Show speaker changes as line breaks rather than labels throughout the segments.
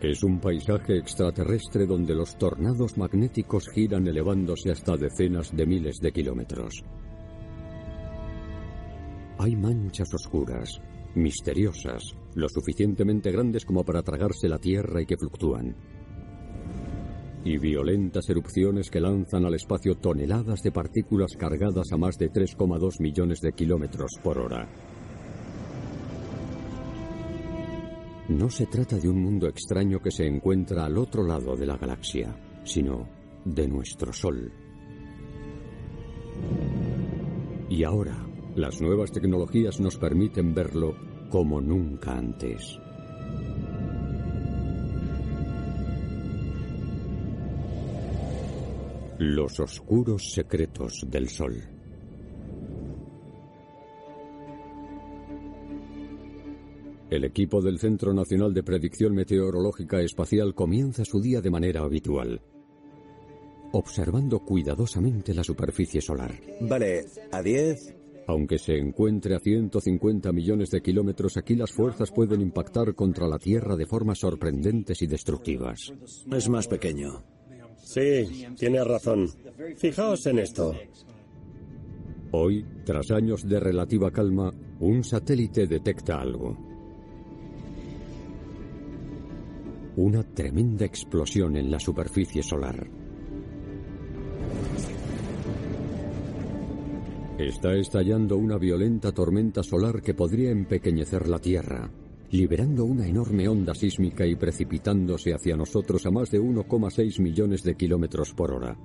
Es un paisaje extraterrestre donde los tornados magnéticos giran elevándose hasta decenas de miles de kilómetros. Hay manchas oscuras, misteriosas, lo suficientemente grandes como para tragarse la Tierra y que fluctúan. Y violentas erupciones que lanzan al espacio toneladas de partículas cargadas a más de 3,2 millones de kilómetros por hora. No se trata de un mundo extraño que se encuentra al otro lado de la galaxia, sino de nuestro Sol. Y ahora, las nuevas tecnologías nos permiten verlo como nunca antes. Los oscuros secretos del Sol. El equipo del Centro Nacional de Predicción Meteorológica Espacial comienza su día de manera habitual, observando cuidadosamente la superficie solar.
Vale, a 10.
Aunque se encuentre a 150 millones de kilómetros, aquí las fuerzas pueden impactar contra la Tierra de formas sorprendentes y destructivas.
Es más pequeño.
Sí, tiene razón. Fijaos en esto.
Hoy, tras años de relativa calma, un satélite detecta algo. Una tremenda explosión en la superficie solar. Está estallando una violenta tormenta solar que podría empequeñecer la Tierra, liberando una enorme onda sísmica y precipitándose hacia nosotros a más de 1,6 millones de kilómetros por hora.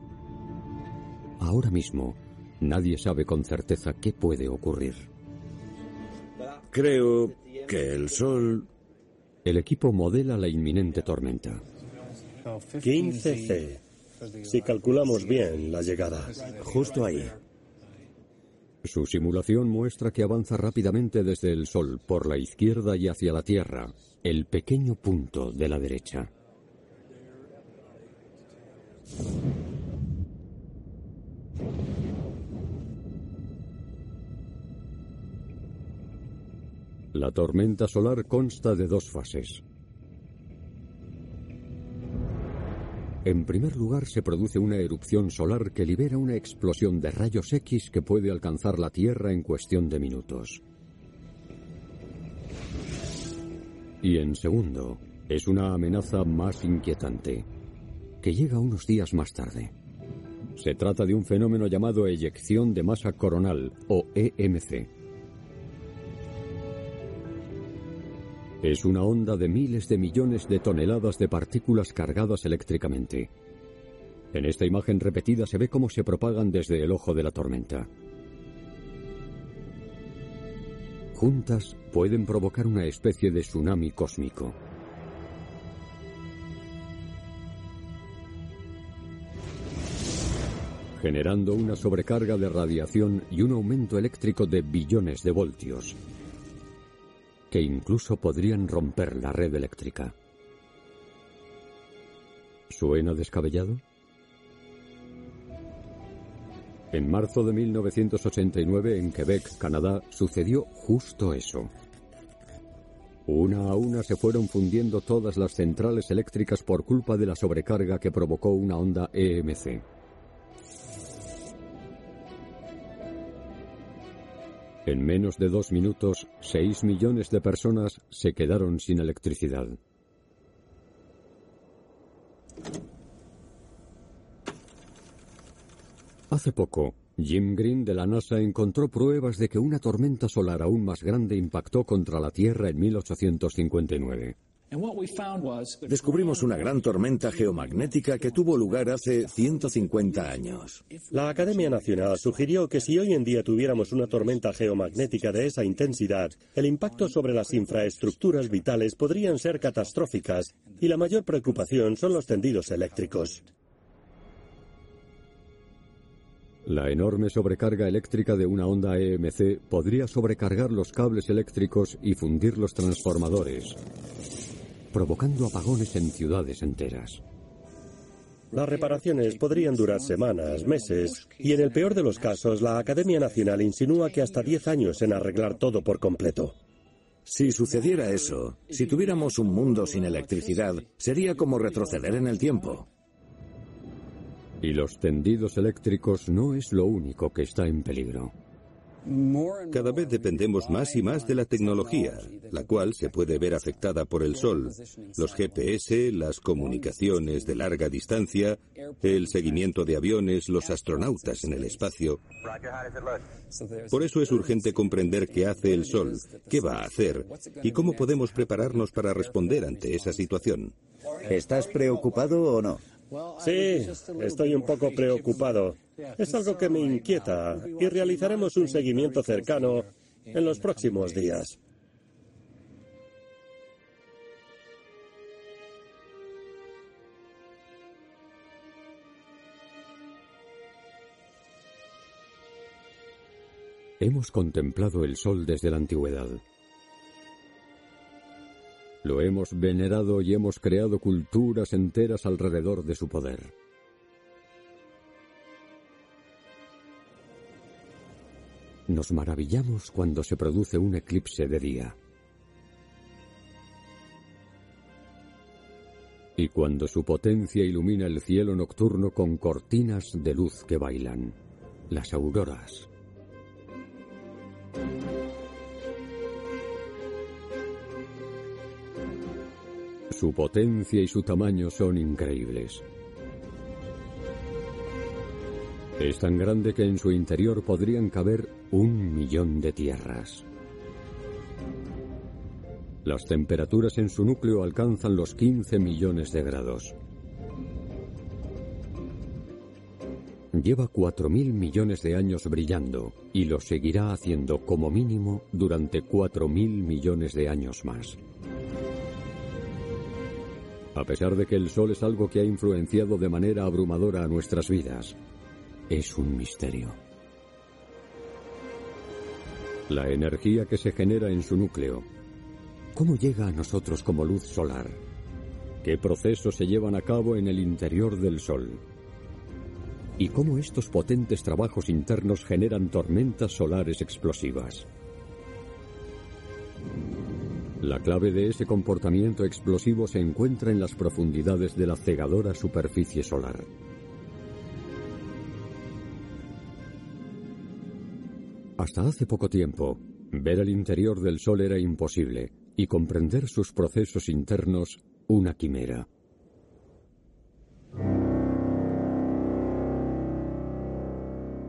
Ahora mismo, nadie sabe con certeza qué puede ocurrir.
Creo que el Sol
el equipo modela la inminente tormenta.
15C. Si calculamos bien la llegada.
Justo ahí.
Su simulación muestra que avanza rápidamente desde el Sol por la izquierda y hacia la Tierra, el pequeño punto de la derecha. La tormenta solar consta de dos fases. En primer lugar, se produce una erupción solar que libera una explosión de rayos X que puede alcanzar la Tierra en cuestión de minutos. Y en segundo, es una amenaza más inquietante, que llega unos días más tarde. Se trata de un fenómeno llamado eyección de masa coronal, o EMC. Es una onda de miles de millones de toneladas de partículas cargadas eléctricamente. En esta imagen repetida se ve cómo se propagan desde el ojo de la tormenta. Juntas pueden provocar una especie de tsunami cósmico. generando una sobrecarga de radiación y un aumento eléctrico de billones de voltios, que incluso podrían romper la red eléctrica. ¿Suena descabellado? En marzo de 1989, en Quebec, Canadá, sucedió justo eso. Una a una se fueron fundiendo todas las centrales eléctricas por culpa de la sobrecarga que provocó una onda EMC. En menos de dos minutos, seis millones de personas se quedaron sin electricidad. Hace poco, Jim Green de la NASA encontró pruebas de que una tormenta solar aún más grande impactó contra la Tierra en 1859.
Descubrimos una gran tormenta geomagnética que tuvo lugar hace 150 años.
La Academia Nacional sugirió que si hoy en día tuviéramos una tormenta geomagnética de esa intensidad, el impacto sobre las infraestructuras vitales podrían ser catastróficas y la mayor preocupación son los tendidos eléctricos.
La enorme sobrecarga eléctrica de una onda EMC podría sobrecargar los cables eléctricos y fundir los transformadores provocando apagones en ciudades enteras.
Las reparaciones podrían durar semanas, meses, y en el peor de los casos, la Academia Nacional insinúa que hasta 10 años en arreglar todo por completo.
Si sucediera eso, si tuviéramos un mundo sin electricidad, sería como retroceder en el tiempo.
Y los tendidos eléctricos no es lo único que está en peligro.
Cada vez dependemos más y más de la tecnología, la cual se puede ver afectada por el Sol. Los GPS, las comunicaciones de larga distancia, el seguimiento de aviones, los astronautas en el espacio. Por eso es urgente comprender qué hace el Sol, qué va a hacer y cómo podemos prepararnos para responder ante esa situación.
¿Estás preocupado o no?
Sí, estoy un poco preocupado. Es algo que me inquieta y realizaremos un seguimiento cercano en los próximos días.
Hemos contemplado el sol desde la antigüedad. Lo hemos venerado y hemos creado culturas enteras alrededor de su poder. Nos maravillamos cuando se produce un eclipse de día. Y cuando su potencia ilumina el cielo nocturno con cortinas de luz que bailan, las auroras. Su potencia y su tamaño son increíbles. Es tan grande que en su interior podrían caber un millón de tierras. Las temperaturas en su núcleo alcanzan los 15 millones de grados. Lleva 4.000 millones de años brillando y lo seguirá haciendo como mínimo durante 4.000 millones de años más. A pesar de que el Sol es algo que ha influenciado de manera abrumadora a nuestras vidas, es un misterio. La energía que se genera en su núcleo, ¿cómo llega a nosotros como luz solar? ¿Qué procesos se llevan a cabo en el interior del Sol? ¿Y cómo estos potentes trabajos internos generan tormentas solares explosivas? La clave de ese comportamiento explosivo se encuentra en las profundidades de la cegadora superficie solar. Hasta hace poco tiempo, ver el interior del Sol era imposible y comprender sus procesos internos una quimera.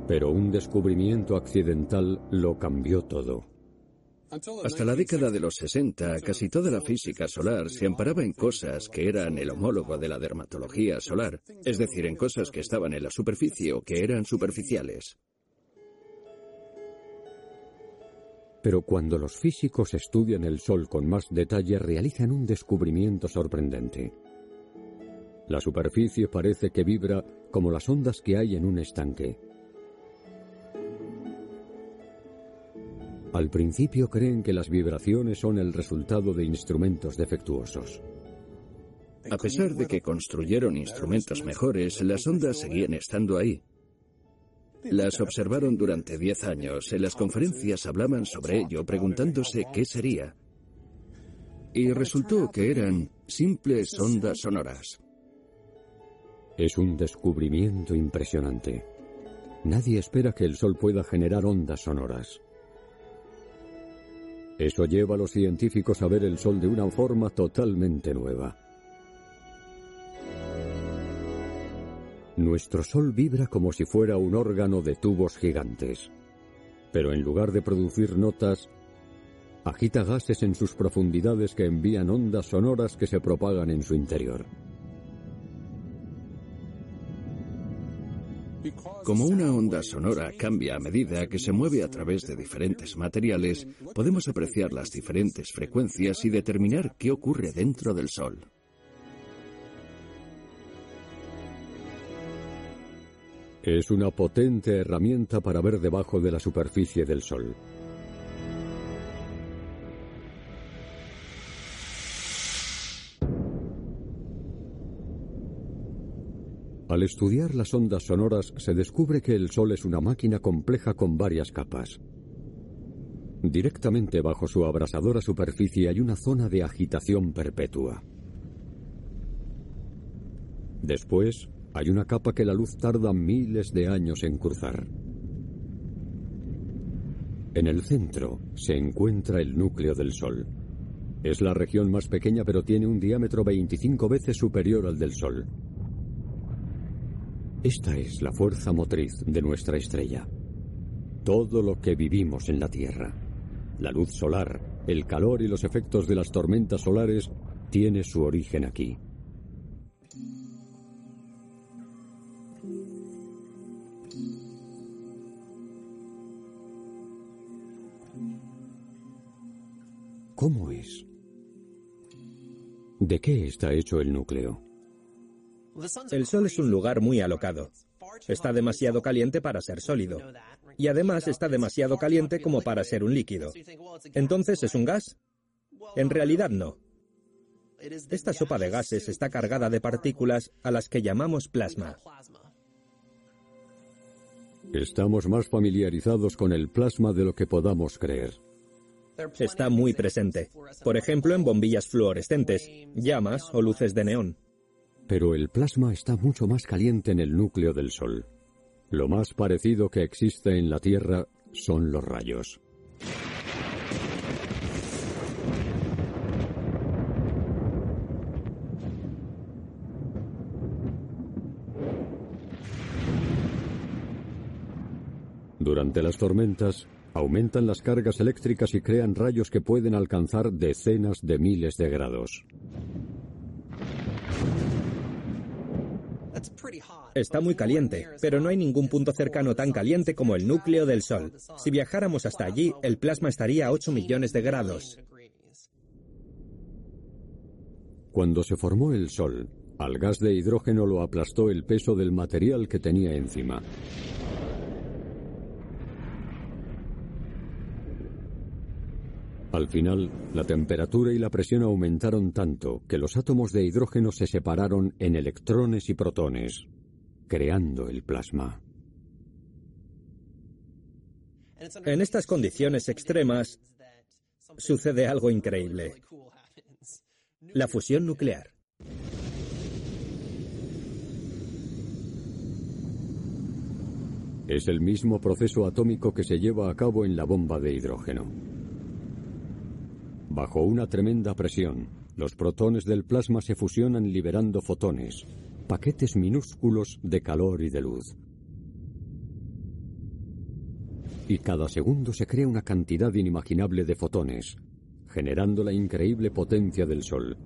Pero un descubrimiento accidental lo cambió todo.
Hasta la década de los 60, casi toda la física solar se amparaba en cosas que eran el homólogo de la dermatología solar, es decir, en cosas que estaban en la superficie o que eran superficiales.
Pero cuando los físicos estudian el Sol con más detalle, realizan un descubrimiento sorprendente. La superficie parece que vibra como las ondas que hay en un estanque. Al principio creen que las vibraciones son el resultado de instrumentos defectuosos.
A pesar de que construyeron instrumentos mejores, las ondas seguían estando ahí. Las observaron durante 10 años. En las conferencias hablaban sobre ello, preguntándose qué sería. Y resultó que eran simples ondas sonoras.
Es un descubrimiento impresionante. Nadie espera que el Sol pueda generar ondas sonoras. Eso lleva a los científicos a ver el Sol de una forma totalmente nueva. Nuestro Sol vibra como si fuera un órgano de tubos gigantes, pero en lugar de producir notas, agita gases en sus profundidades que envían ondas sonoras que se propagan en su interior.
Como una onda sonora cambia a medida que se mueve a través de diferentes materiales, podemos apreciar las diferentes frecuencias y determinar qué ocurre dentro del Sol.
Es una potente herramienta para ver debajo de la superficie del Sol. Al estudiar las ondas sonoras se descubre que el Sol es una máquina compleja con varias capas. Directamente bajo su abrasadora superficie hay una zona de agitación perpetua. Después, hay una capa que la luz tarda miles de años en cruzar. En el centro se encuentra el núcleo del Sol. Es la región más pequeña pero tiene un diámetro 25 veces superior al del Sol. Esta es la fuerza motriz de nuestra estrella. Todo lo que vivimos en la Tierra. La luz solar, el calor y los efectos de las tormentas solares tiene su origen aquí. ¿Cómo es? ¿De qué está hecho el núcleo?
El Sol es un lugar muy alocado. Está demasiado caliente para ser sólido. Y además está demasiado caliente como para ser un líquido. Entonces, ¿es un gas? En realidad no. Esta sopa de gases está cargada de partículas a las que llamamos plasma.
Estamos más familiarizados con el plasma de lo que podamos creer.
Está muy presente. Por ejemplo, en bombillas fluorescentes, llamas o luces de neón.
Pero el plasma está mucho más caliente en el núcleo del Sol. Lo más parecido que existe en la Tierra son los rayos. Durante las tormentas, aumentan las cargas eléctricas y crean rayos que pueden alcanzar decenas de miles de grados.
Está muy caliente, pero no hay ningún punto cercano tan caliente como el núcleo del Sol. Si viajáramos hasta allí, el plasma estaría a 8 millones de grados.
Cuando se formó el Sol, al gas de hidrógeno lo aplastó el peso del material que tenía encima. Al final, la temperatura y la presión aumentaron tanto que los átomos de hidrógeno se separaron en electrones y protones, creando el plasma.
En estas condiciones extremas sucede algo increíble. La fusión nuclear.
Es el mismo proceso atómico que se lleva a cabo en la bomba de hidrógeno. Bajo una tremenda presión, los protones del plasma se fusionan liberando fotones, paquetes minúsculos de calor y de luz. Y cada segundo se crea una cantidad inimaginable de fotones, generando la increíble potencia del Sol,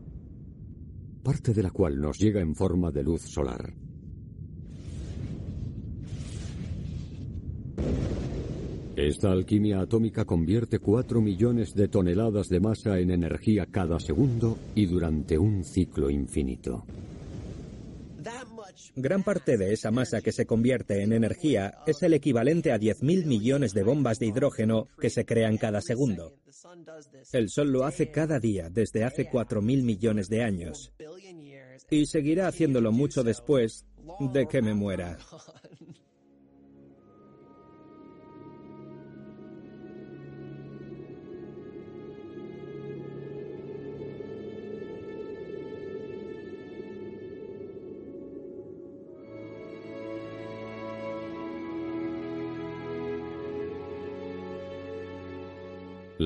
parte de la cual nos llega en forma de luz solar. Esta alquimia atómica convierte 4 millones de toneladas de masa en energía cada segundo y durante un ciclo infinito.
Gran parte de esa masa que se convierte en energía es el equivalente a 10.000 millones de bombas de hidrógeno que se crean cada segundo. El Sol lo hace cada día desde hace 4.000 millones de años. Y seguirá haciéndolo mucho después de que me muera.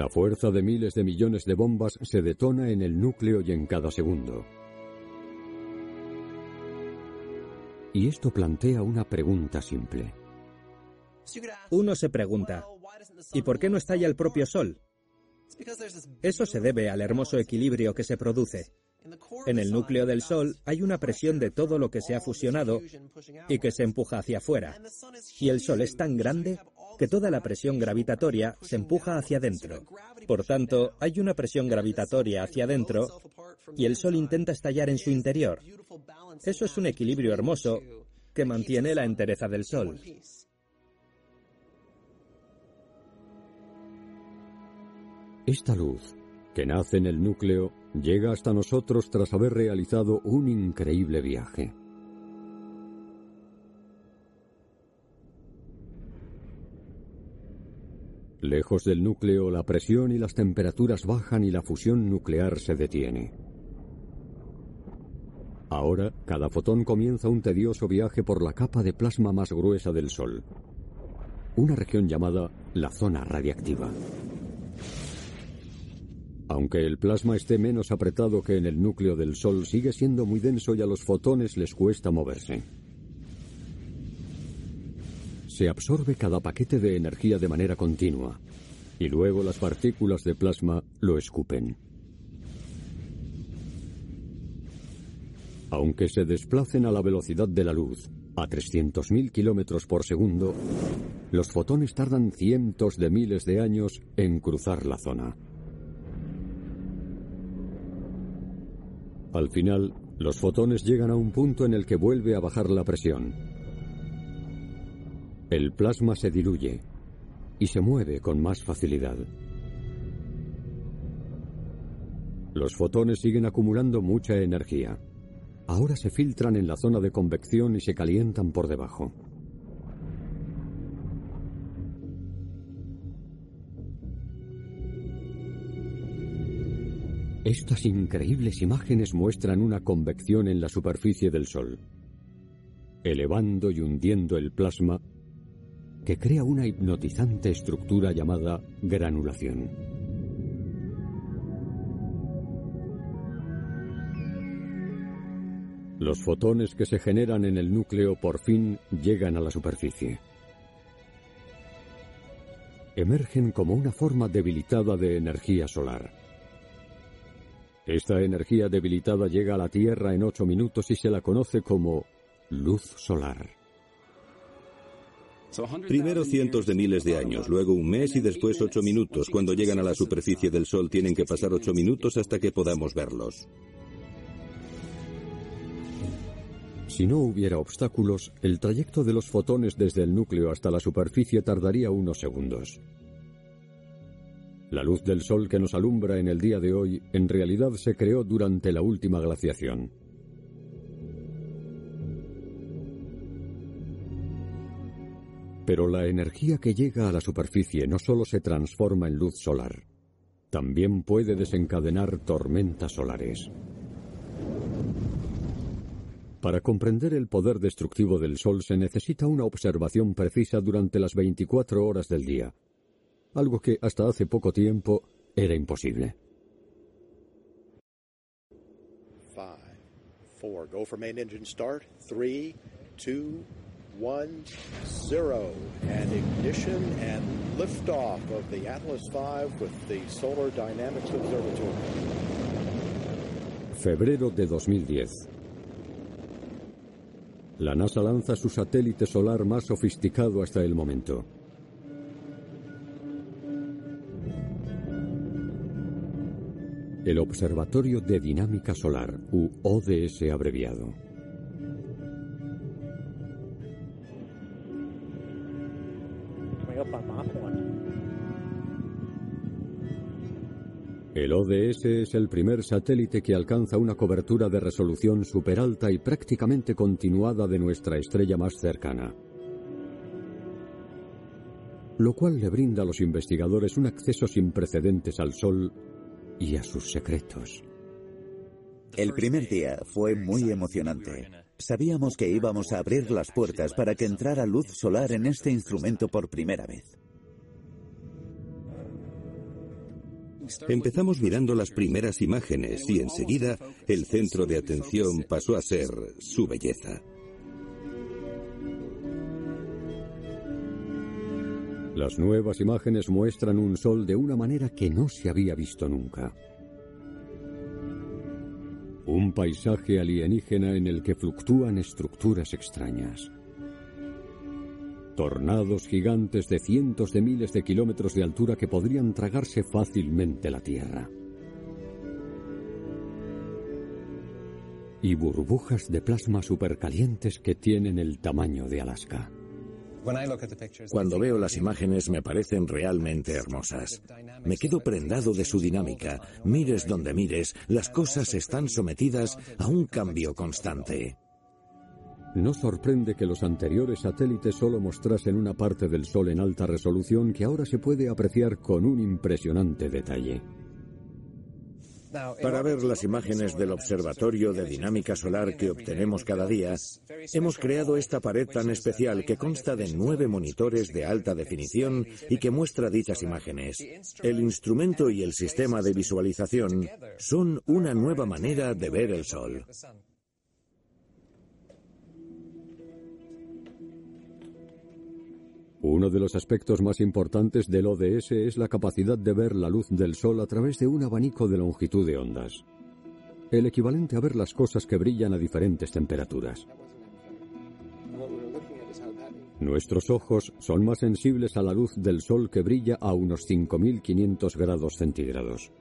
La fuerza de miles de millones de bombas se detona en el núcleo y en cada segundo. Y esto plantea una pregunta simple.
Uno se pregunta, ¿y por qué no estalla el propio Sol? Eso se debe al hermoso equilibrio que se produce. En el núcleo del Sol hay una presión de todo lo que se ha fusionado y que se empuja hacia afuera. Y el Sol es tan grande que toda la presión gravitatoria se empuja hacia adentro. Por tanto, hay una presión gravitatoria hacia adentro y el Sol intenta estallar en su interior. Eso es un equilibrio hermoso que mantiene la entereza del Sol.
Esta luz, que nace en el núcleo, llega hasta nosotros tras haber realizado un increíble viaje. Lejos del núcleo, la presión y las temperaturas bajan y la fusión nuclear se detiene. Ahora, cada fotón comienza un tedioso viaje por la capa de plasma más gruesa del Sol, una región llamada la zona radiactiva. Aunque el plasma esté menos apretado que en el núcleo del Sol, sigue siendo muy denso y a los fotones les cuesta moverse. Se absorbe cada paquete de energía de manera continua y luego las partículas de plasma lo escupen. Aunque se desplacen a la velocidad de la luz, a 300.000 kilómetros por segundo, los fotones tardan cientos de miles de años en cruzar la zona. Al final, los fotones llegan a un punto en el que vuelve a bajar la presión. El plasma se diluye y se mueve con más facilidad. Los fotones siguen acumulando mucha energía. Ahora se filtran en la zona de convección y se calientan por debajo. Estas increíbles imágenes muestran una convección en la superficie del Sol, elevando y hundiendo el plasma que crea una hipnotizante estructura llamada granulación. Los fotones que se generan en el núcleo por fin llegan a la superficie. Emergen como una forma debilitada de energía solar. Esta energía debilitada llega a la Tierra en ocho minutos y se la conoce como luz solar.
Primero cientos de miles de años, luego un mes y después ocho minutos. Cuando llegan a la superficie del Sol tienen que pasar ocho minutos hasta que podamos verlos.
Si no hubiera obstáculos, el trayecto de los fotones desde el núcleo hasta la superficie tardaría unos segundos. La luz del Sol que nos alumbra en el día de hoy en realidad se creó durante la última glaciación. Pero la energía que llega a la superficie no solo se transforma en luz solar, también puede desencadenar tormentas solares. Para comprender el poder destructivo del Sol se necesita una observación precisa durante las 24 horas del día, algo que hasta hace poco tiempo era imposible.
Five, four, go for main engine start. Three, two, one, zero. And ignition and liftoff of the Atlas V with the Solar Dynamics Observatory.
Febrero de 2010. La NASA lanza su satélite solar más sofisticado hasta el momento. el Observatorio de Dinámica Solar, u ODS abreviado. El ODS es el primer satélite que alcanza una cobertura de resolución superalta y prácticamente continuada de nuestra estrella más cercana, lo cual le brinda a los investigadores un acceso sin precedentes al Sol y a sus secretos.
El primer día fue muy emocionante. Sabíamos que íbamos a abrir las puertas para que entrara luz solar en este instrumento por primera vez.
Empezamos mirando las primeras imágenes y enseguida el centro de atención pasó a ser su belleza.
Las nuevas imágenes muestran un sol de una manera que no se había visto nunca. Un paisaje alienígena en el que fluctúan estructuras extrañas. Tornados gigantes de cientos de miles de kilómetros de altura que podrían tragarse fácilmente la Tierra. Y burbujas de plasma supercalientes que tienen el tamaño de Alaska.
Cuando veo las imágenes me parecen realmente hermosas. Me quedo prendado de su dinámica. Mires donde mires, las cosas están sometidas a un cambio constante.
No sorprende que los anteriores satélites solo mostrasen una parte del Sol en alta resolución que ahora se puede apreciar con un impresionante detalle.
Para ver las imágenes del observatorio de dinámica solar que obtenemos cada día, hemos creado esta pared tan especial que consta de nueve monitores de alta definición y que muestra dichas imágenes. El instrumento y el sistema de visualización son una nueva manera de ver el Sol.
Uno de los aspectos más importantes del ODS es la capacidad de ver la luz del Sol a través de un abanico de longitud de ondas. El equivalente a ver las cosas que brillan a diferentes temperaturas. Nuestros ojos son más sensibles a la luz del Sol que brilla a unos 5.500 grados centígrados.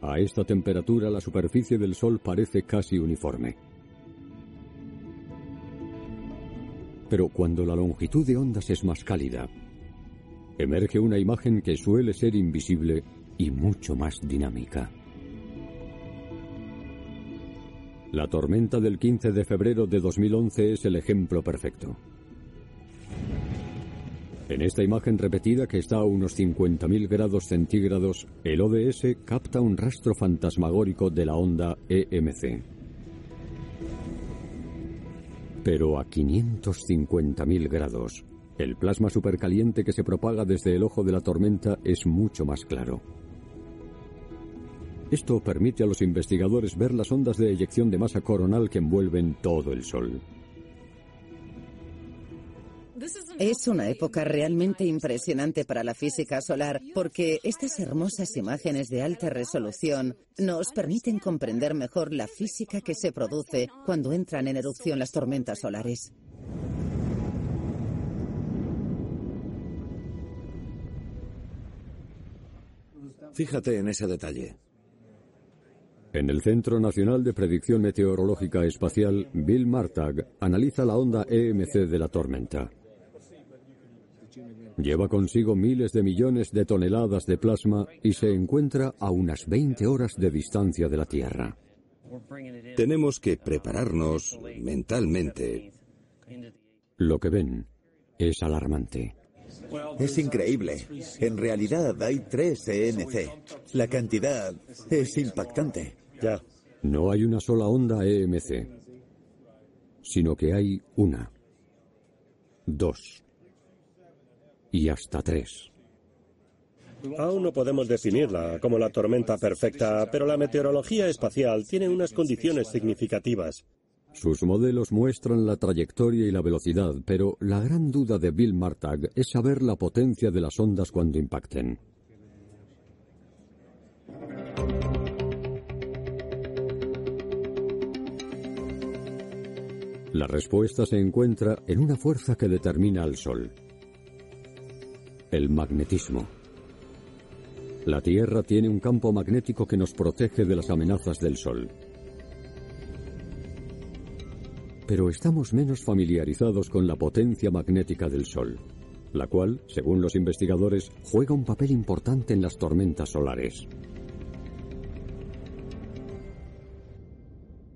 A esta temperatura la superficie del Sol parece casi uniforme. Pero cuando la longitud de ondas es más cálida, emerge una imagen que suele ser invisible y mucho más dinámica. La tormenta del 15 de febrero de 2011 es el ejemplo perfecto. En esta imagen repetida que está a unos 50.000 grados centígrados, el ODS capta un rastro fantasmagórico de la onda EMC pero a 550.000 grados. El plasma supercaliente que se propaga desde el ojo de la tormenta es mucho más claro. Esto permite a los investigadores ver las ondas de eyección de masa coronal que envuelven todo el Sol.
Es una época realmente impresionante para la física solar porque estas hermosas imágenes de alta resolución nos permiten comprender mejor la física que se produce cuando entran en erupción las tormentas solares.
Fíjate en ese detalle.
En el Centro Nacional de Predicción Meteorológica Espacial, Bill Martag analiza la onda EMC de la tormenta. Lleva consigo miles de millones de toneladas de plasma y se encuentra a unas 20 horas de distancia de la Tierra.
Tenemos que prepararnos mentalmente.
Lo que ven es alarmante.
Es increíble. En realidad hay tres EMC. La cantidad es impactante.
Ya.
No hay una sola onda EMC, sino que hay una, dos, y hasta tres.
Aún no podemos definirla como la tormenta perfecta, pero la meteorología espacial tiene unas condiciones significativas.
Sus modelos muestran la trayectoria y la velocidad, pero la gran duda de Bill Martag es saber la potencia de las ondas cuando impacten. La respuesta se encuentra en una fuerza que determina al Sol el magnetismo. La Tierra tiene un campo magnético que nos protege de las amenazas del Sol. Pero estamos menos familiarizados con la potencia magnética del Sol, la cual, según los investigadores, juega un papel importante en las tormentas solares.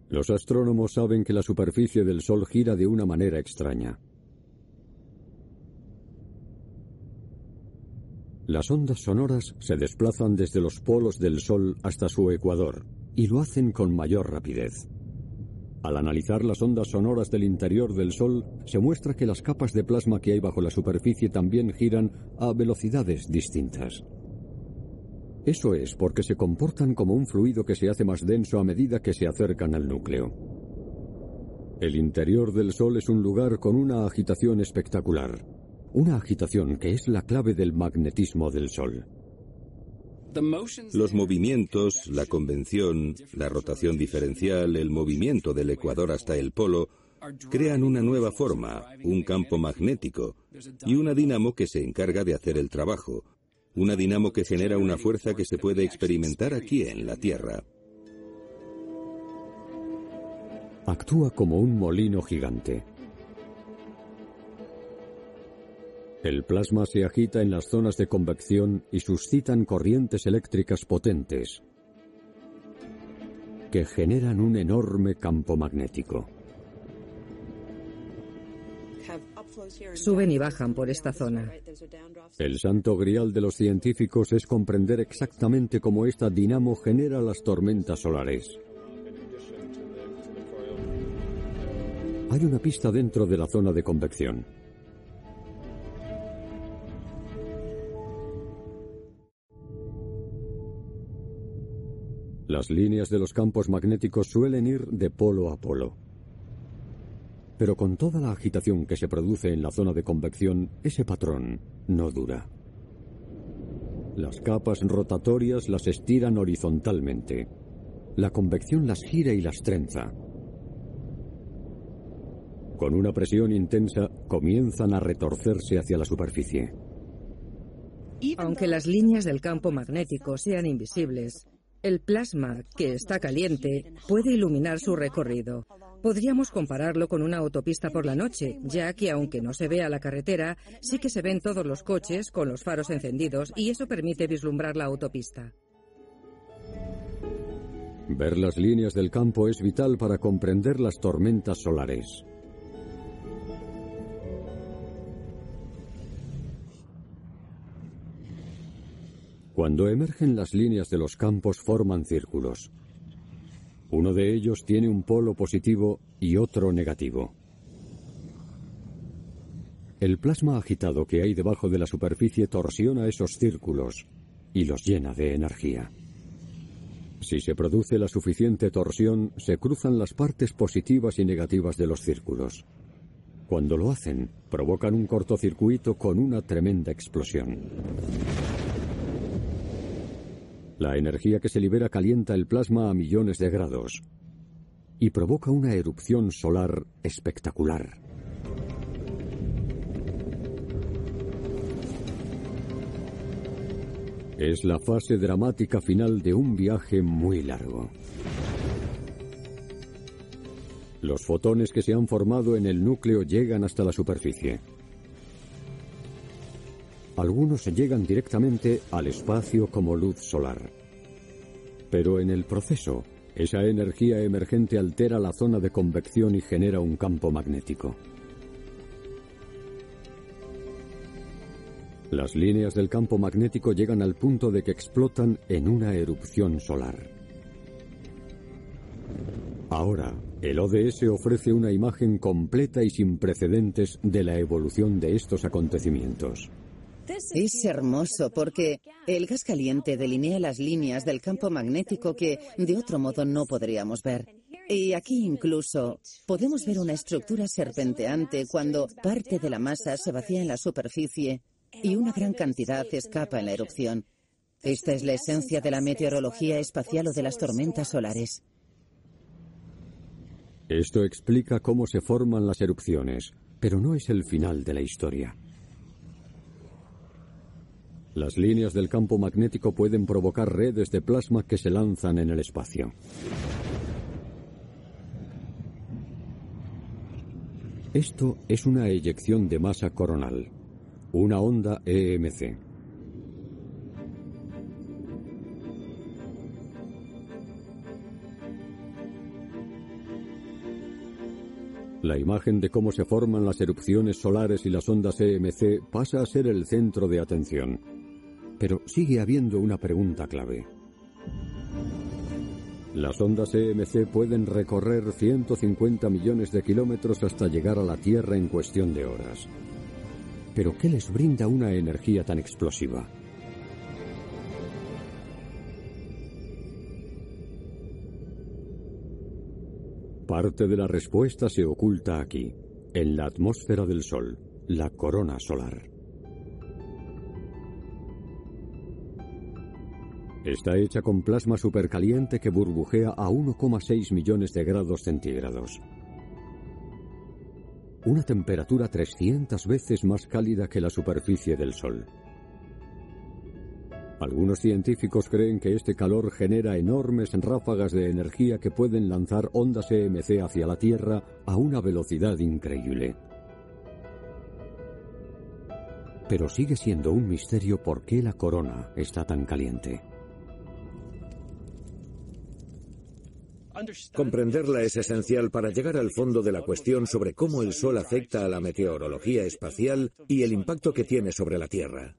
Los astrónomos saben que la superficie del Sol gira de una manera extraña. Las ondas sonoras se desplazan desde los polos del Sol hasta su ecuador y lo hacen con mayor rapidez. Al analizar las ondas sonoras del interior del Sol, se muestra que las capas de plasma que hay bajo la superficie también giran a velocidades distintas. Eso es porque se comportan como un fluido que se hace más denso a medida que se acercan al núcleo. El interior del Sol es un lugar con una agitación espectacular. Una agitación que es la clave del magnetismo del Sol.
Los movimientos, la convención, la rotación diferencial, el movimiento del ecuador hasta el polo, crean una nueva forma, un campo magnético y una dinamo que se encarga de hacer el trabajo, una dinamo que genera una fuerza que se puede experimentar aquí en la Tierra.
Actúa como un molino gigante. El plasma se agita en las zonas de convección y suscitan corrientes eléctricas potentes que generan un enorme campo magnético.
Suben y bajan por esta zona.
El santo grial de los científicos es comprender exactamente cómo esta dinamo genera las tormentas solares. Hay una pista dentro de la zona de convección. Las líneas de los campos magnéticos suelen ir de polo a polo. Pero con toda la agitación que se produce en la zona de convección, ese patrón no dura. Las capas rotatorias las estiran horizontalmente. La convección las gira y las trenza. Con una presión intensa, comienzan a retorcerse hacia la superficie.
Aunque las líneas del campo magnético sean invisibles, el plasma, que está caliente, puede iluminar su recorrido. Podríamos compararlo con una autopista por la noche, ya que aunque no se vea la carretera, sí que se ven todos los coches con los faros encendidos y eso permite vislumbrar la autopista.
Ver las líneas del campo es vital para comprender las tormentas solares. Cuando emergen las líneas de los campos forman círculos. Uno de ellos tiene un polo positivo y otro negativo. El plasma agitado que hay debajo de la superficie torsiona esos círculos y los llena de energía. Si se produce la suficiente torsión, se cruzan las partes positivas y negativas de los círculos. Cuando lo hacen, provocan un cortocircuito con una tremenda explosión. La energía que se libera calienta el plasma a millones de grados y provoca una erupción solar espectacular. Es la fase dramática final de un viaje muy largo. Los fotones que se han formado en el núcleo llegan hasta la superficie. Algunos llegan directamente al espacio como luz solar. Pero en el proceso, esa energía emergente altera la zona de convección y genera un campo magnético. Las líneas del campo magnético llegan al punto de que explotan en una erupción solar. Ahora, el ODS ofrece una imagen completa y sin precedentes de la evolución de estos acontecimientos.
Es hermoso porque el gas caliente delinea las líneas del campo magnético que de otro modo no podríamos ver. Y aquí incluso podemos ver una estructura serpenteante cuando parte de la masa se vacía en la superficie y una gran cantidad escapa en la erupción. Esta es la esencia de la meteorología espacial o de las tormentas solares.
Esto explica cómo se forman las erupciones, pero no es el final de la historia. Las líneas del campo magnético pueden provocar redes de plasma que se lanzan en el espacio. Esto es una eyección de masa coronal, una onda EMC. La imagen de cómo se forman las erupciones solares y las ondas EMC pasa a ser el centro de atención. Pero sigue habiendo una pregunta clave. Las ondas EMC pueden recorrer 150 millones de kilómetros hasta llegar a la Tierra en cuestión de horas. Pero ¿qué les brinda una energía tan explosiva? Parte de la respuesta se oculta aquí, en la atmósfera del Sol, la corona solar. Está hecha con plasma supercaliente que burbujea a 1,6 millones de grados centígrados. Una temperatura 300 veces más cálida que la superficie del Sol. Algunos científicos creen que este calor genera enormes ráfagas de energía que pueden lanzar ondas EMC hacia la Tierra a una velocidad increíble. Pero sigue siendo un misterio por qué la corona está tan caliente.
Comprenderla es esencial para llegar al fondo de la cuestión sobre cómo el Sol afecta a la meteorología espacial y el impacto que tiene sobre la Tierra.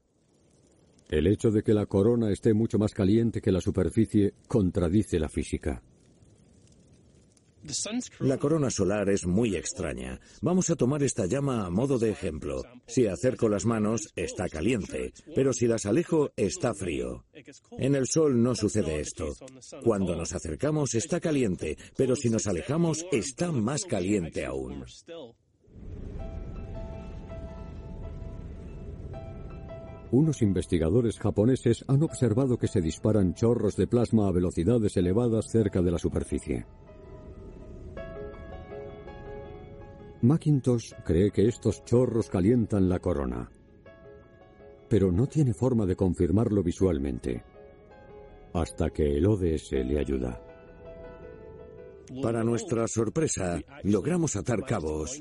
El hecho de que la corona esté mucho más caliente que la superficie contradice la física.
La corona solar es muy extraña. Vamos a tomar esta llama a modo de ejemplo. Si acerco las manos, está caliente, pero si las alejo, está frío. En el Sol no sucede esto. Cuando nos acercamos, está caliente, pero si nos alejamos, está más caliente aún.
Unos investigadores japoneses han observado que se disparan chorros de plasma a velocidades elevadas cerca de la superficie. Macintosh cree que estos chorros calientan la corona, pero no tiene forma de confirmarlo visualmente, hasta que el ODS le ayuda.
Para nuestra sorpresa, logramos atar cabos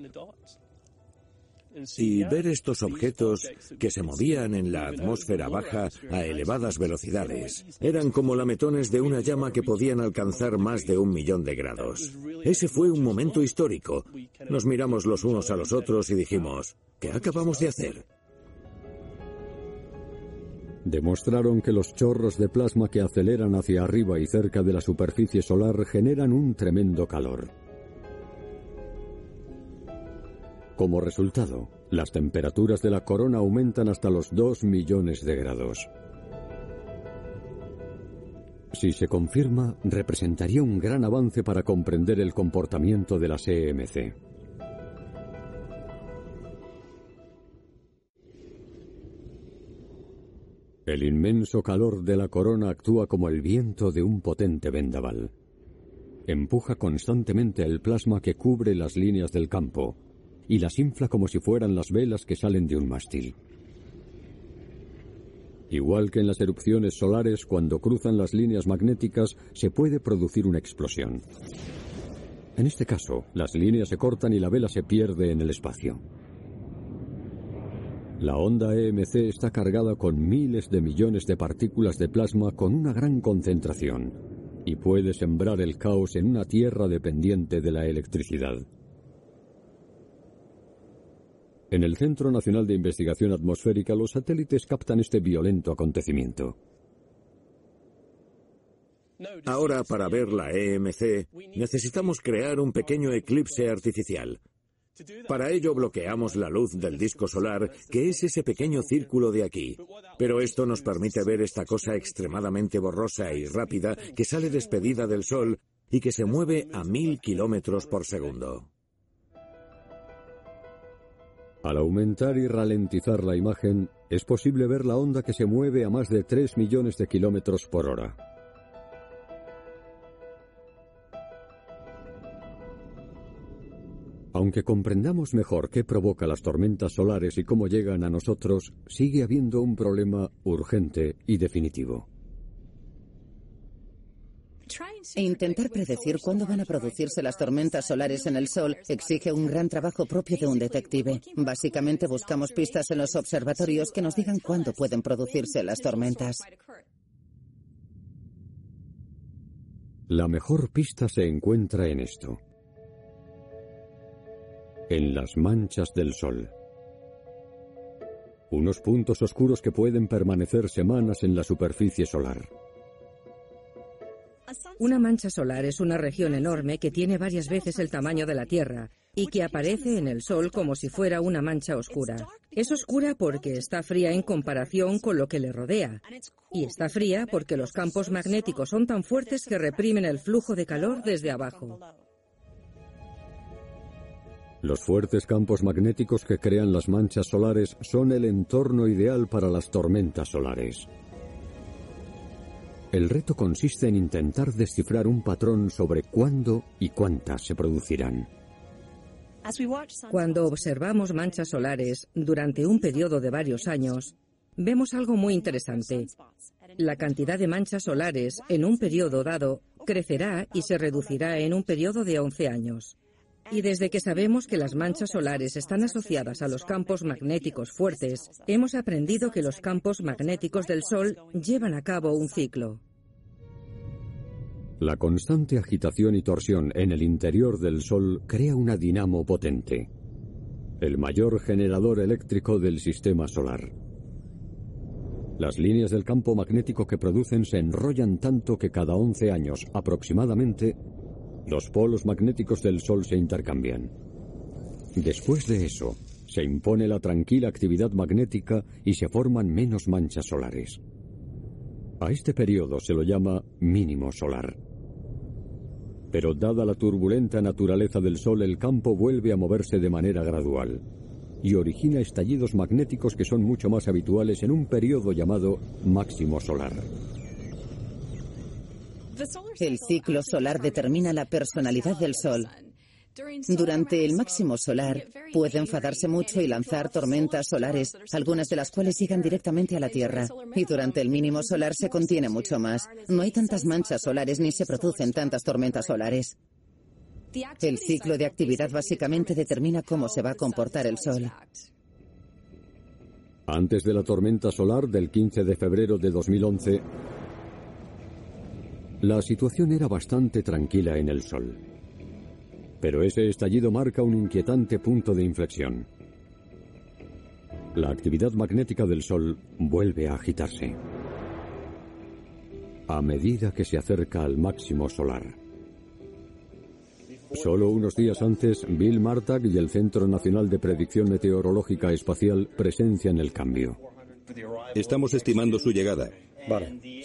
y ver estos objetos que se movían en la atmósfera baja a elevadas velocidades. Eran como lametones de una llama que podían alcanzar más de un millón de grados. Ese fue un momento histórico. Nos miramos los unos a los otros y dijimos, ¿qué acabamos de hacer?
Demostraron que los chorros de plasma que aceleran hacia arriba y cerca de la superficie solar generan un tremendo calor. Como resultado, las temperaturas de la corona aumentan hasta los 2 millones de grados. Si se confirma, representaría un gran avance para comprender el comportamiento de la EMC. El inmenso calor de la corona actúa como el viento de un potente vendaval. Empuja constantemente el plasma que cubre las líneas del campo, y las infla como si fueran las velas que salen de un mástil. Igual que en las erupciones solares, cuando cruzan las líneas magnéticas se puede producir una explosión. En este caso, las líneas se cortan y la vela se pierde en el espacio. La onda EMC está cargada con miles de millones de partículas de plasma con una gran concentración y puede sembrar el caos en una Tierra dependiente de la electricidad. En el Centro Nacional de Investigación Atmosférica los satélites captan este violento acontecimiento.
Ahora, para ver la EMC, necesitamos crear un pequeño eclipse artificial. Para ello bloqueamos la luz del disco solar, que es ese pequeño círculo de aquí. Pero esto nos permite ver esta cosa extremadamente borrosa y rápida que sale despedida del Sol y que se mueve a mil kilómetros por segundo.
Al aumentar y ralentizar la imagen, es posible ver la onda que se mueve a más de 3 millones de kilómetros por hora. Aunque comprendamos mejor qué provoca las tormentas solares y cómo llegan a nosotros, sigue habiendo un problema urgente y definitivo.
E intentar predecir cuándo van a producirse las tormentas solares en el Sol exige un gran trabajo propio de un detective. Básicamente buscamos pistas en los observatorios que nos digan cuándo pueden producirse las tormentas.
La mejor pista se encuentra en esto. En las manchas del Sol. Unos puntos oscuros que pueden permanecer semanas en la superficie solar.
Una mancha solar es una región enorme que tiene varias veces el tamaño de la Tierra y que aparece en el Sol como si fuera una mancha oscura. Es oscura porque está fría en comparación con lo que le rodea. Y está fría porque los campos magnéticos son tan fuertes que reprimen el flujo de calor desde abajo.
Los fuertes campos magnéticos que crean las manchas solares son el entorno ideal para las tormentas solares. El reto consiste en intentar descifrar un patrón sobre cuándo y cuántas se producirán.
Cuando observamos manchas solares durante un periodo de varios años, vemos algo muy interesante. La cantidad de manchas solares en un periodo dado crecerá y se reducirá en un periodo de 11 años. Y desde que sabemos que las manchas solares están asociadas a los campos magnéticos fuertes, hemos aprendido que los campos magnéticos del Sol llevan a cabo un ciclo.
La constante agitación y torsión en el interior del Sol crea una dinamo potente, el mayor generador eléctrico del sistema solar. Las líneas del campo magnético que producen se enrollan tanto que cada 11 años aproximadamente los polos magnéticos del Sol se intercambian. Después de eso, se impone la tranquila actividad magnética y se forman menos manchas solares. A este periodo se lo llama mínimo solar. Pero dada la turbulenta naturaleza del Sol, el campo vuelve a moverse de manera gradual y origina estallidos magnéticos que son mucho más habituales en un periodo llamado máximo solar.
El ciclo solar determina la personalidad del Sol. Durante el máximo solar puede enfadarse mucho y lanzar tormentas solares, algunas de las cuales llegan directamente a la Tierra. Y durante el mínimo solar se contiene mucho más. No hay tantas manchas solares ni se producen tantas tormentas solares. El ciclo de actividad básicamente determina cómo se va a comportar el Sol.
Antes de la tormenta solar del 15 de febrero de 2011, la situación era bastante tranquila en el Sol. Pero ese estallido marca un inquietante punto de inflexión. La actividad magnética del Sol vuelve a agitarse. A medida que se acerca al máximo solar. Solo unos días antes, Bill Martag y el Centro Nacional de Predicción Meteorológica Espacial presencian el cambio.
Estamos estimando su llegada.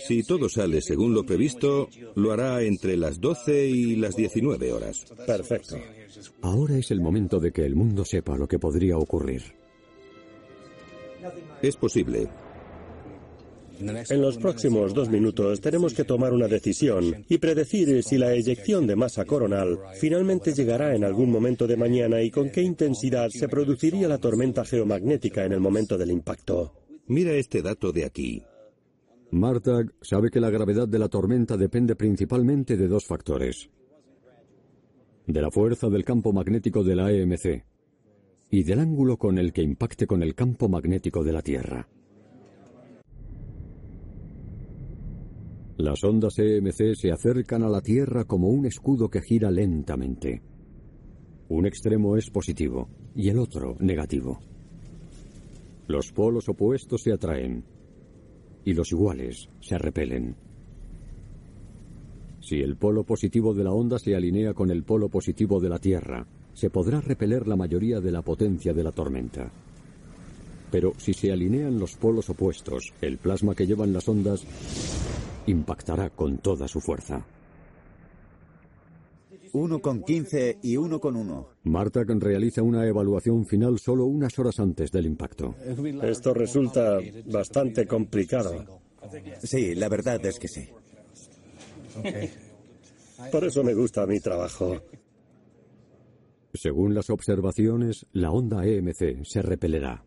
Si todo sale según lo previsto, lo hará entre las 12 y las 19 horas.
Perfecto.
Ahora es el momento de que el mundo sepa lo que podría ocurrir.
Es posible.
En los próximos dos minutos tenemos que tomar una decisión y predecir si la eyección de masa coronal finalmente llegará en algún momento de mañana y con qué intensidad se produciría la tormenta geomagnética en el momento del impacto.
Mira este dato de aquí.
Martag sabe que la gravedad de la tormenta depende principalmente de dos factores. De la fuerza del campo magnético de la EMC y del ángulo con el que impacte con el campo magnético de la Tierra. Las ondas EMC se acercan a la Tierra como un escudo que gira lentamente. Un extremo es positivo y el otro negativo. Los polos opuestos se atraen y los iguales se repelen. Si el polo positivo de la onda se alinea con el polo positivo de la Tierra, se podrá repeler la mayoría de la potencia de la tormenta. Pero si se alinean los polos opuestos, el plasma que llevan las ondas impactará con toda su fuerza.
Uno con 15 y uno con 1.
Marta realiza una evaluación final solo unas horas antes del impacto.
Esto resulta bastante complicado.
Sí, la verdad es que sí.
Por eso me gusta mi trabajo.
Según las observaciones, la onda EMC se repelerá.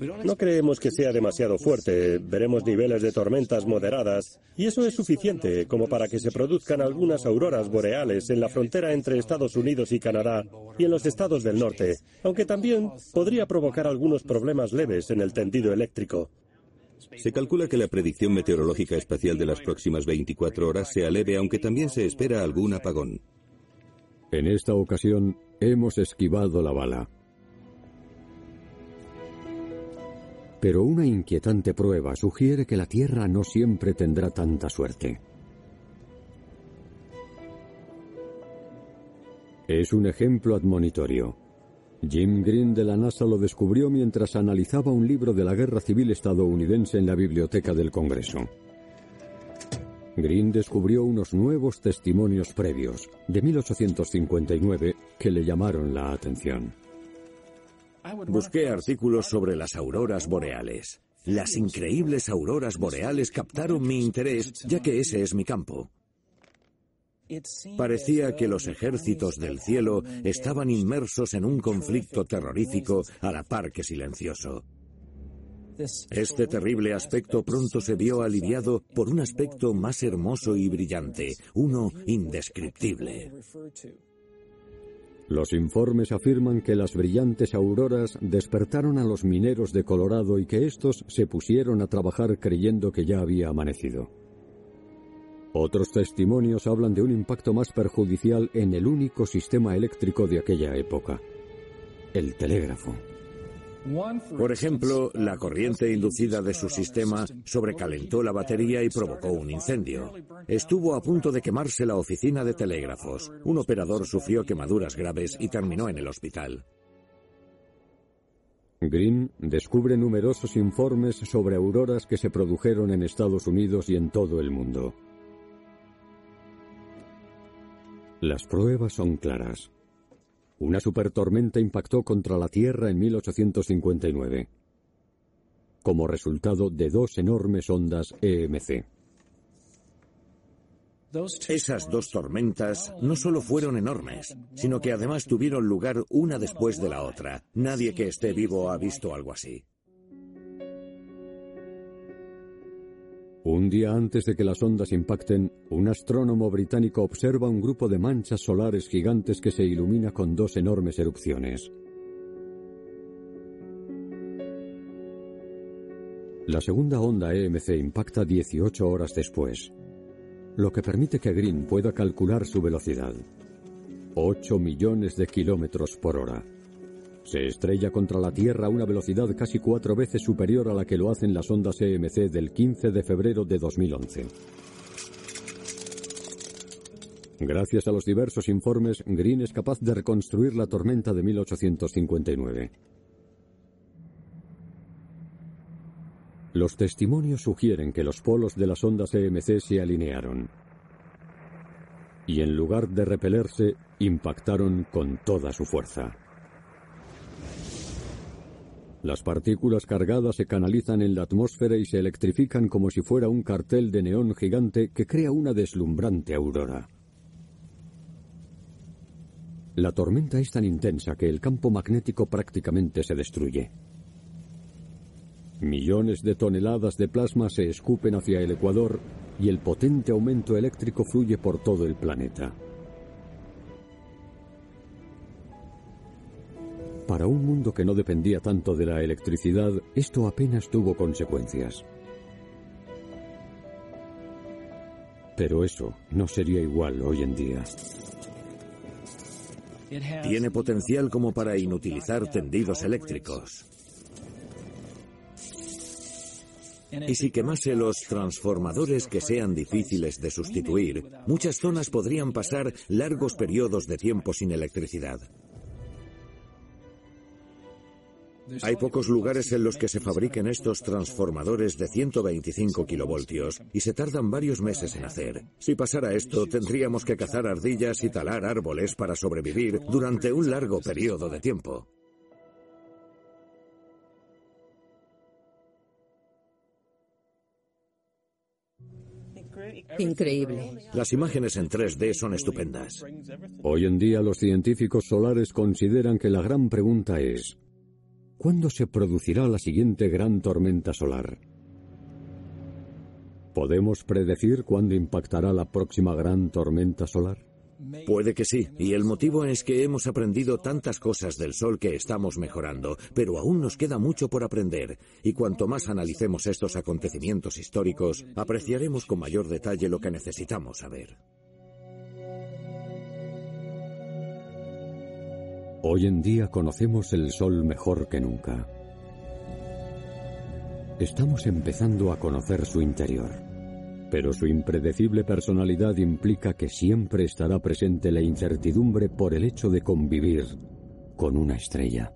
No creemos que sea demasiado fuerte. Veremos niveles de tormentas moderadas y eso es suficiente como para que se produzcan algunas auroras boreales en la frontera entre Estados Unidos y Canadá y en los estados del norte, aunque también podría provocar algunos problemas leves en el tendido eléctrico.
Se calcula que la predicción meteorológica espacial de las próximas 24 horas sea leve, aunque también se espera algún apagón.
En esta ocasión hemos esquivado la bala. Pero una inquietante prueba sugiere que la Tierra no siempre tendrá tanta suerte. Es un ejemplo admonitorio. Jim Green de la NASA lo descubrió mientras analizaba un libro de la Guerra Civil estadounidense en la biblioteca del Congreso. Green descubrió unos nuevos testimonios previos, de 1859, que le llamaron la atención.
Busqué artículos sobre las auroras boreales. Las increíbles auroras boreales captaron mi interés, ya que ese es mi campo. Parecía que los ejércitos del cielo estaban inmersos en un conflicto terrorífico a la par que silencioso. Este terrible aspecto pronto se vio aliviado por un aspecto más hermoso y brillante, uno indescriptible.
Los informes afirman que las brillantes auroras despertaron a los mineros de Colorado y que estos se pusieron a trabajar creyendo que ya había amanecido. Otros testimonios hablan de un impacto más perjudicial en el único sistema eléctrico de aquella época, el telégrafo.
Por ejemplo, la corriente inducida de su sistema sobrecalentó la batería y provocó un incendio. Estuvo a punto de quemarse la oficina de telégrafos. Un operador sufrió quemaduras graves y terminó en el hospital.
Green descubre numerosos informes sobre auroras que se produjeron en Estados Unidos y en todo el mundo. Las pruebas son claras. Una supertormenta impactó contra la Tierra en 1859, como resultado de dos enormes ondas EMC.
Esas dos tormentas no solo fueron enormes, sino que además tuvieron lugar una después de la otra. Nadie que esté vivo ha visto algo así.
Un día antes de que las ondas impacten, un astrónomo británico observa un grupo de manchas solares gigantes que se ilumina con dos enormes erupciones. La segunda onda EMC impacta 18 horas después, lo que permite que Green pueda calcular su velocidad. 8 millones de kilómetros por hora. Se estrella contra la Tierra a una velocidad casi cuatro veces superior a la que lo hacen las ondas EMC del 15 de febrero de 2011. Gracias a los diversos informes, Green es capaz de reconstruir la tormenta de 1859. Los testimonios sugieren que los polos de las ondas EMC se alinearon y en lugar de repelerse, impactaron con toda su fuerza. Las partículas cargadas se canalizan en la atmósfera y se electrifican como si fuera un cartel de neón gigante que crea una deslumbrante aurora. La tormenta es tan intensa que el campo magnético prácticamente se destruye. Millones de toneladas de plasma se escupen hacia el ecuador y el potente aumento eléctrico fluye por todo el planeta. Para un mundo que no dependía tanto de la electricidad, esto apenas tuvo consecuencias. Pero eso no sería igual hoy en día.
Tiene potencial como para inutilizar tendidos eléctricos. Y si quemase los transformadores que sean difíciles de sustituir, muchas zonas podrían pasar largos periodos de tiempo sin electricidad. Hay pocos lugares en los que se fabriquen estos transformadores de 125 kilovoltios y se tardan varios meses en hacer. Si pasara esto, tendríamos que cazar ardillas y talar árboles para sobrevivir durante un largo periodo de tiempo.
Increíble.
Las imágenes en 3D son estupendas.
Hoy en día los científicos solares consideran que la gran pregunta es, ¿Cuándo se producirá la siguiente gran tormenta solar? ¿Podemos predecir cuándo impactará la próxima gran tormenta solar?
Puede que sí, y el motivo es que hemos aprendido tantas cosas del Sol que estamos mejorando, pero aún nos queda mucho por aprender, y cuanto más analicemos estos acontecimientos históricos, apreciaremos con mayor detalle lo que necesitamos saber.
Hoy en día conocemos el Sol mejor que nunca. Estamos empezando a conocer su interior, pero su impredecible personalidad implica que siempre estará presente la incertidumbre por el hecho de convivir con una estrella.